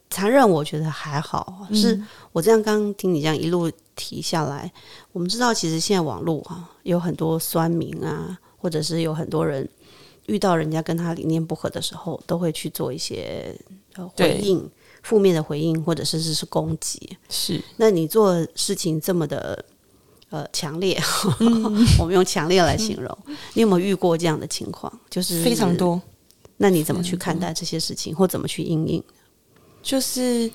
呃，残忍我觉得还好，是我这样刚听你这样一路提下来，我们知道其实现在网络啊有很多酸民啊，或者是有很多人遇到人家跟他理念不合的时候，都会去做一些呃回应，负面的回应，或者甚至是攻击。是，那你做事情这么的呃强烈，我们用强烈来形容。你有没有遇过这样的情况？就是非常。多。那你怎么去看待这些事情，或怎么去应应？就是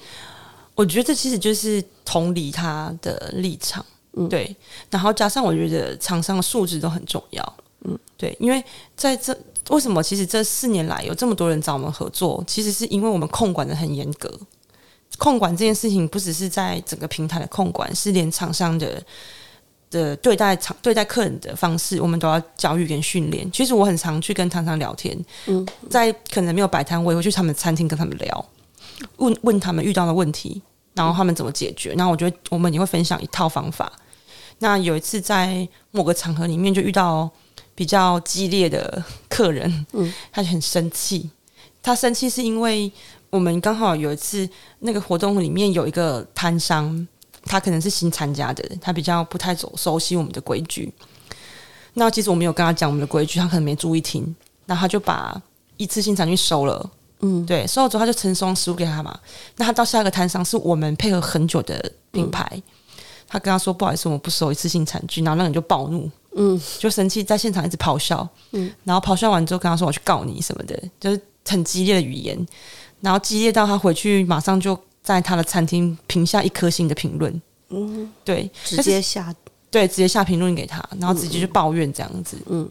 我觉得这其实就是同理他的立场，嗯对，然后加上我觉得厂商的素质都很重要，嗯，对，因为在这为什么其实这四年来有这么多人找我们合作，其实是因为我们控管的很严格。控管这件事情不只是在整个平台的控管，是连厂商的的对待厂对待客人的方式，我们都要教育跟训练。其实我很常去跟厂商聊天，嗯，在可能没有摆摊，我也会去他们餐厅跟他们聊，问问他们遇到的问题，然后他们怎么解决。然后我觉得我们也会分享一套方法。那有一次在某个场合里面，就遇到比较激烈的客人，嗯，他就很生气。他生气是因为我们刚好有一次那个活动里面有一个摊商，他可能是新参加的，他比较不太熟熟悉我们的规矩。那其实我们有跟他讲我们的规矩，他可能没注意听，然后他就把一次性餐具收了。嗯，对，收了之后他就成双食物给他嘛。那他到下一个摊商是我们配合很久的品牌，他跟他说不好意思，我们不收一次性餐具，然后那个人就暴怒，嗯，就生气，在现场一直咆哮，嗯，然后咆哮完之后跟他说我去告你什么的，就是很激烈的语言，然后激烈到他回去马上就在他的餐厅评下一颗星的评论，嗯，对，直接下，对，直接下评论给他，然后直接就抱怨这样子。嗯。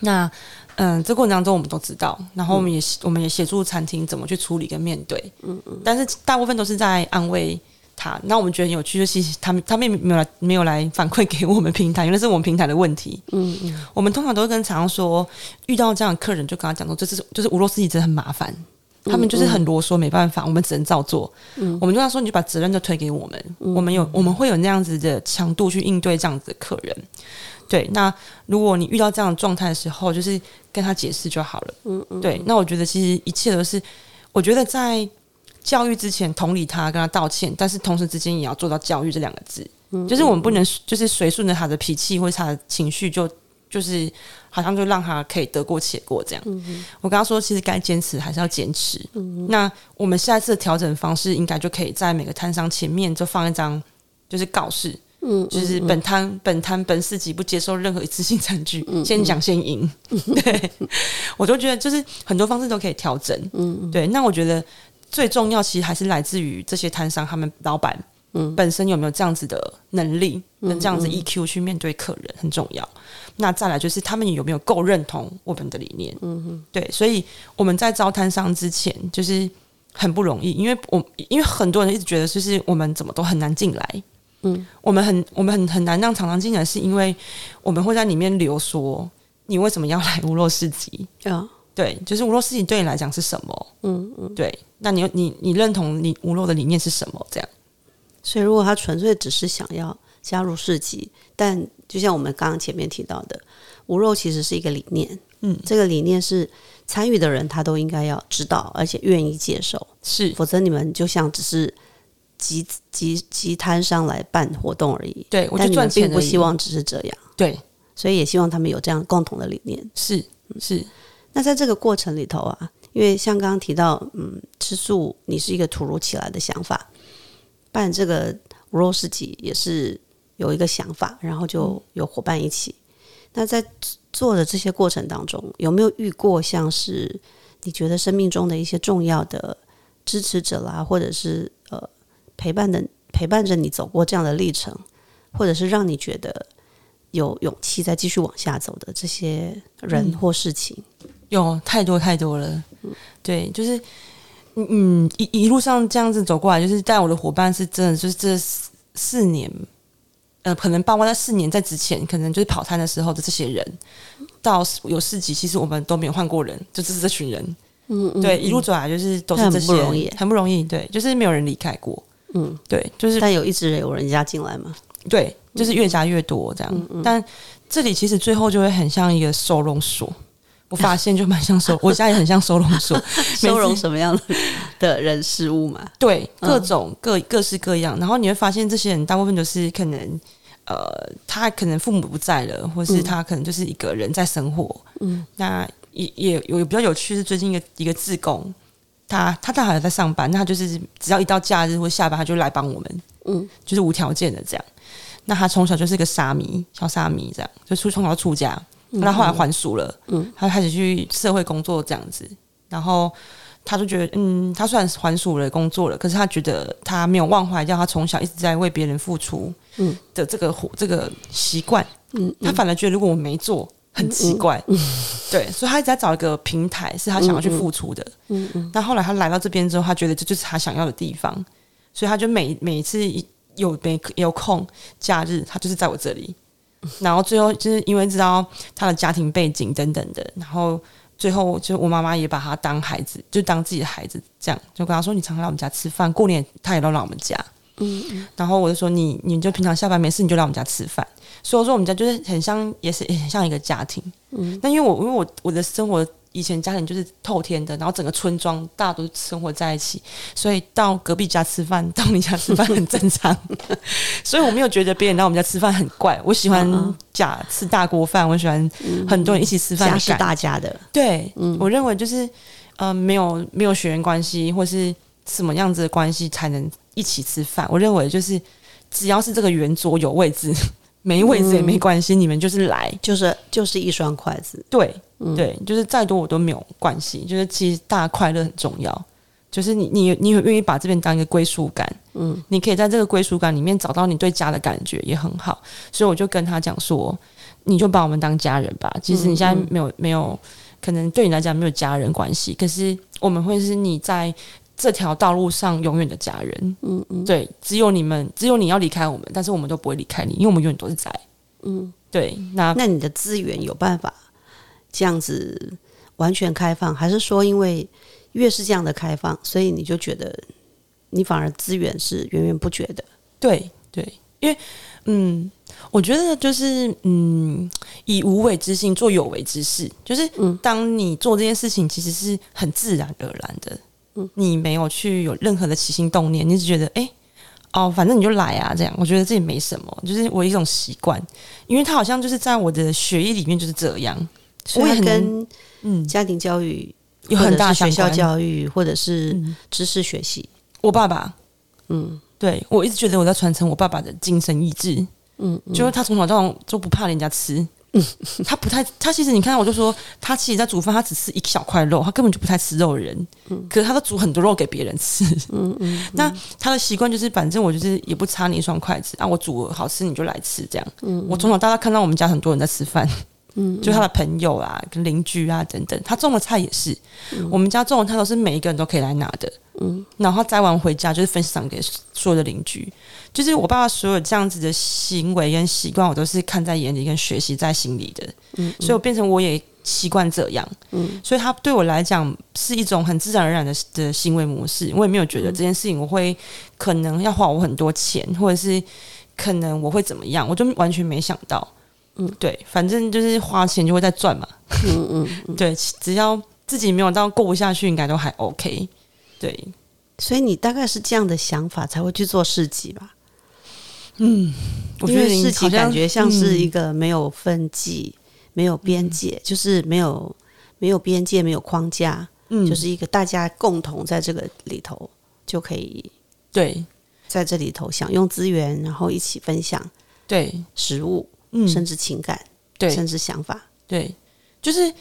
那嗯，这过程当中我们都知道，然后我们也、我们也协助餐厅怎么去处理跟面对。嗯嗯，但是大部分都是在安慰他。那我们觉得很有趣，就是他们他们也没有来没有来反馈 给我们平台，因为是我们平台的问题。嗯嗯我们通常都会跟厂商说，遇到这样的客人就跟他讲说，这是就是无螺丝机真的很麻烦。他们就是很啰嗦，没办法，我们只能照做。嗯我们就跟他说，你就把责任都推给我们，我们有我们会有那样子的强度去应对这样子的客人。对，那如果你遇到这样的状态的时候，就是跟他解释就好了。嗯嗯，对，那我觉得其实一切都是，我觉得在教育之前同理他，跟他道歉，但是同时之间也要做到教育这两个字，嗯就是我们不能就是随顺着他的脾气或者他的情绪就。就是好像就让他可以得过且过这样。我跟他说，其实该坚持还是要坚持。那我们下一次的调整方式，应该就可以在每个摊商前面就放一张就是告示，嗯，就是本摊本摊本市集不接受任何一次性餐具，先讲先赢。对，我都觉得就是很多方式都可以调整。嗯对，那我觉得最重要其实还是来自于这些摊商他们老板嗯本身有没有这样子的能力，跟这样子 EQ 去面对客人很重要。那再来就是他们有没有够认同我们的理念。嗯对，所以我们在招摊商之前就是很不容易，因为我因为很多人一直觉得就是我们怎么都很难进来。嗯，我们很我们很很难让厂商进来，是因为我们会在里面留说你为什么要来无肉市集？啊，对，就是无肉市集对你来讲是什么？嗯嗯，对，那你你你认同你无肉的理念是什么？这样，所以如果他纯粹只是想要加入市集，但就像我们刚刚前面提到的，无肉其实是一个理念，嗯，这个理念是参与的人他都应该要知道，而且愿意接受，是。否则你们就像只是集集集摊商来办活动而已。对我就但你们并不希望只是这样，对，所以也希望他们有这样共同的理念。是是，那在这个过程里头啊，因为像刚刚提到，嗯，吃素你是一个突如其来的想法，办这个无肉市集也是有一个想法，然后就有伙伴一起。那在做的这些过程当中，有没有遇过像是你觉得生命中的一些重要的支持者啦，或者是呃陪伴的陪伴着你走过这样的历程，或者是让你觉得有勇气再继续往下走的这些人或事情？有太多太多了。对，就是嗯嗯，一一路上这样子走过来，就是带我的伙伴是真的，就是这四四年，呃，可能包括在四年在之前，可能就是跑摊的时候的这些人，到有四级，其实我们都没有换过人，就只是这群人。嗯，嗯对，一路走来就是都是很这些不容易很不容易。对，就是没有人离开过。嗯，对，就是但有一直有人家进来嘛？对，就是越加越多这样。但这里其实最后就会很像一个收容所，我发现就蛮像收，我家也很像收容所，收容什么样的的人事物嘛？对，嗯各种各各式各样。然后你会发现，这些人大部分都是可能，呃，他可能父母不在了，或是他可能就是一个人在生活。嗯，那也也有比较有趣是最近一个一个自工，他他他好像在上班，那他就是只要一到假日或下班，他就来帮我们，嗯，就是无条件的这样。那他从小就是一个沙弥，小沙弥这样，就出从小出家，那后来还俗了，嗯，他开始去社会工作这样子，然后他就觉得，嗯，他虽然还俗了工作了，可是他觉得他没有忘怀掉他从小一直在为别人付出，嗯。的这个这个习惯，嗯，他反而觉得如果我没做。很奇怪，对，所以他一直在找一个平台，是他想要去付出的。嗯嗯。那后来他来到这边之后，他觉得这就是他想要的地方，所以他就每每一次有没有空假日，他就是在我这里。然后最后就是因为知道他的家庭背景等等的，然后最后就我妈妈也把他当孩子，就当自己的孩子，这样就跟他说：“你常常来我们家吃饭，过年他也都来我们家。”嗯嗯。然后我就说：“你你就平常下班没事，你就来我们家吃饭。”所以说，我们家就是很像，也是很像一个家庭。嗯，那因为我因为我我的生活以前家庭就是透天的，然后整个村庄大家都生活在一起，所以到隔壁家吃饭，到你家吃饭很正常。所以我没有觉得别人来我们家吃饭很怪。我喜欢假吃大锅饭，我喜欢很多人一起吃饭，家是大家的。对，我认为就是呃，没有没有血缘关系或是什么样子的关系才能一起吃饭。我认为就是只要是这个圆桌有位置。没位置也没关系，你们就是来，就是就是一双筷子，对对，就是再多我都没有关系，就是其实大家快乐很重要，就是你你你愿意把这边当一个归属感，嗯，你可以在这个归属感里面找到你对家的感觉也很好，所以我就跟他讲说，你就把我们当家人吧，其实你现在没有没有可能对你来讲没有家人关系，可是我们会是你在。这条道路上永远的家人，嗯嗯，对，只有你们，只有你要离开我们，但是我们都不会离开你，因为我们永远都是在，嗯，对。那那你的资源有办法这样子完全开放，还是说因为越是这样的开放，所以你就觉得你反而资源是源源不绝的？对对，因为嗯，我觉得就是嗯，以无为之心做有为之事，就是嗯，当你做这件事情，其实是很自然而然的。你没有去有任何的起心动念，你只觉得哎，哦，反正你就来啊，这样，我觉得这也没什么，就是我一种习惯，因为他好像就是在我的血液里面就是这样，所以跟嗯。家庭教育有很大学校教育或者是知识学习。我爸爸，嗯，对我一直觉得我在传承我爸爸的精神意志，嗯，就是他从小到大就不怕人家吃。他不太，他其实你看，我就说他其实，在煮饭，他只吃一小块肉，他根本就不太吃肉的人。嗯，可是他都煮很多肉给别人吃。嗯嗯，那他的习惯就是，反正我就是也不插你一双筷子啊，我煮好吃你就来吃这样。嗯，我从小到大看到我们家很多人在吃饭。嗯，就他的朋友啊、跟邻居啊等等，他种的菜也是，我们家种的菜都是每一个人都可以来拿的。嗯，然后摘完回家就是分享给所有的邻居。就是我爸爸所有这样子的行为跟习惯，我都是看在眼里跟学习在心里的。嗯，所以我变成我也习惯这样。嗯，所以他对我来讲是一种很自然而然的的行为模式。我也没有觉得这件事情我会可能要花我很多钱，或者是可能我会怎么样，我就完全没想到。嗯，对，反正就是花钱就会再赚嘛。嗯嗯，对，只要自己没有到过不下去，应该都还 OK。对，所以你大概是这样的想法才会去做市集吧？嗯，我觉得市集感觉像是一个没有分际、没有边界，就是没有没有边界、没有框架，嗯，就是一个大家共同在这个里头就可以对，在这里头享用资源，然后一起分享对食物。甚至情感，对，甚至想法，对，就是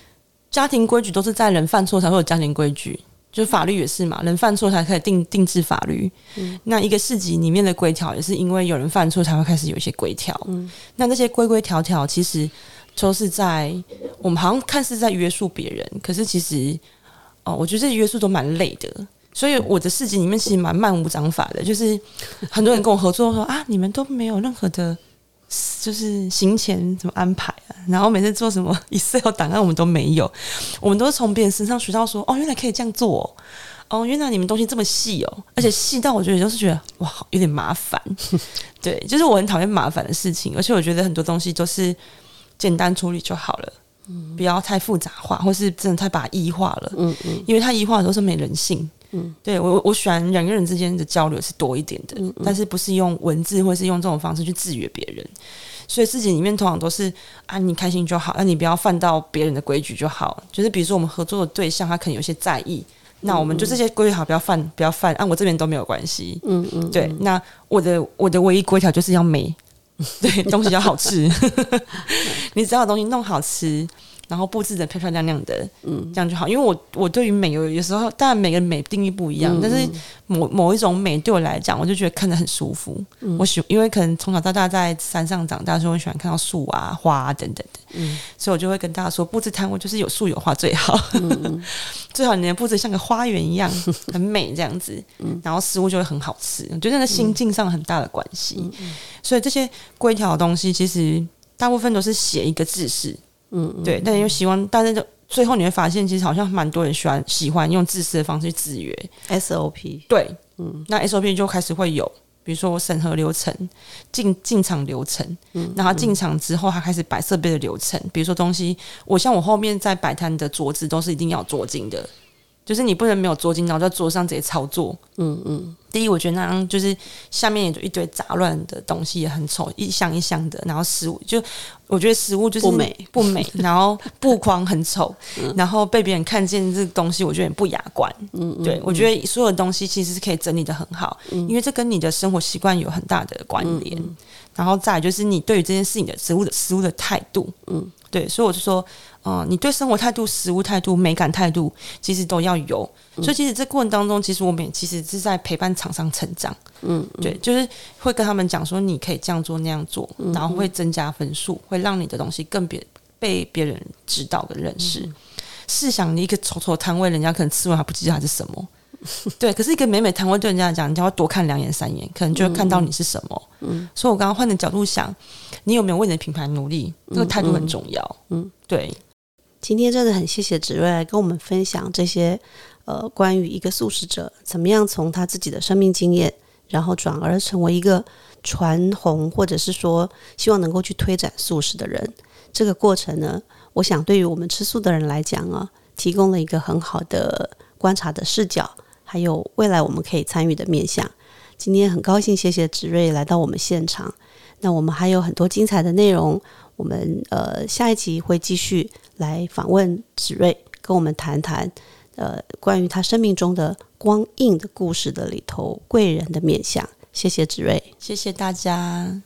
家庭规矩都是在人犯错才会有家庭规矩，就是法律也是嘛，人犯错才可以定定制法律。嗯，那一个市集里面的规条也是因为有人犯错才会开始有一些规条。嗯，那那些规规条条其实都是在我们好像看似在约束别人，可是其实哦，我觉得这约束都蛮累的。所以我的市集里面其实蛮漫无章法的，就是很多人跟我合作说啊，你们都没有任何的。就是行前怎么安排啊？然后每次做什么 Excel 档案，我们都没有。我们都是从别人身上学到说，哦，原来可以这样做。哦，原来你们东西这么细哦，而且细到我觉得就是觉得哇，有点麻烦。对，就是我很讨厌麻烦的事情，而且我觉得很多东西都是简单处理就好了，不要太复杂化，或是真的太把它异化了。嗯嗯，因为它异化的都是没人性。嗯，对我我喜欢两个人之间的交流是多一点的，但是不是用文字或是用这种方式去制约别人。所以自己里面通常都是啊，你开心就好，那你不要犯到别人的规矩就好。就是比如说我们合作的对象，他可能有些在意，那我们就这些规矩好，不要犯，不要犯，按我这边都没有关系。嗯嗯，对。那我的我的唯一规条就是要美 对，东西要好吃。你只要把东西弄好吃。然后布置的漂漂亮亮的，嗯，这样就好。因为我我对于美有有时候，当然每个人美定义不一样，但是某某一种美对我来讲，我就觉得看着很舒服。我喜，因为可能从小到大在山上长大，所以我喜欢看到树啊、花啊等等的。嗯，所以我就会跟大家说，布置摊位就是有树有花最好，最好你的布置像个花园一样，很美这样子。嗯，然后食物就会很好吃。我觉得那心境上很大的关系。所以这些规条的东西，其实大部分都是写一个字式。嗯，对，但又希望，但是就最后你会发现，其实好像蛮多人喜欢喜欢用自私的方式去制约 SOP。对，嗯，那 SOP 就开始会有，比如说我审核流程、进进场流程，嗯，然后进场之后，他开始摆设备的流程，比如说东西，我像我后面在摆摊的桌子都是一定要桌巾的。就是你不能没有桌巾，然后在桌上直接操作。嗯嗯。第一，我觉得那样就是下面有一堆杂乱的东西也很丑，一箱一箱的。然后食物就我觉得食物就是不美不美，然后布框很丑，然后被别人看见这个东西，我觉得不雅观。嗯嗯。对，我觉得所有东西其实是可以整理的很好，因为这跟你的生活习惯有很大的关联。然后再就是你对于这件事情的食物的食物的态度。嗯。对，所以我就说。嗯，你对生活态度、食物态度、美感态度，其实都要有。所以，其实这过程当中，其实我们其实是在陪伴厂商成长。嗯，对，就是会跟他们讲说，你可以这样做那样做，然后会增加分数，会让你的东西更别被别人知道跟认识。试想，你一个丑丑摊位，人家可能吃完还不记得它是什么。对，可是一个美美摊位对人家来讲，人家会多看两眼三眼，可能就会看到你是什么。嗯，所以我刚刚换的角度想，你有没有为你的品牌努力？这个态度很重要。嗯，对。今天真的很谢谢子睿来跟我们分享这些，呃，关于一个素食者怎么样从他自己的生命经验，然后转而成为一个传红，或者是说希望能够去推展素食的人。这个过程呢，我想对于我们吃素的人来讲啊，提供了一个很好的观察的视角，还有未来我们可以参与的面向。今天很高兴，谢谢子睿来到我们现场。那我们还有很多精彩的内容。我们呃下一集会继续来访问子睿，跟我们谈谈呃关于他生命中的光印的故事的里头贵人的面相。谢谢子睿，谢谢大家。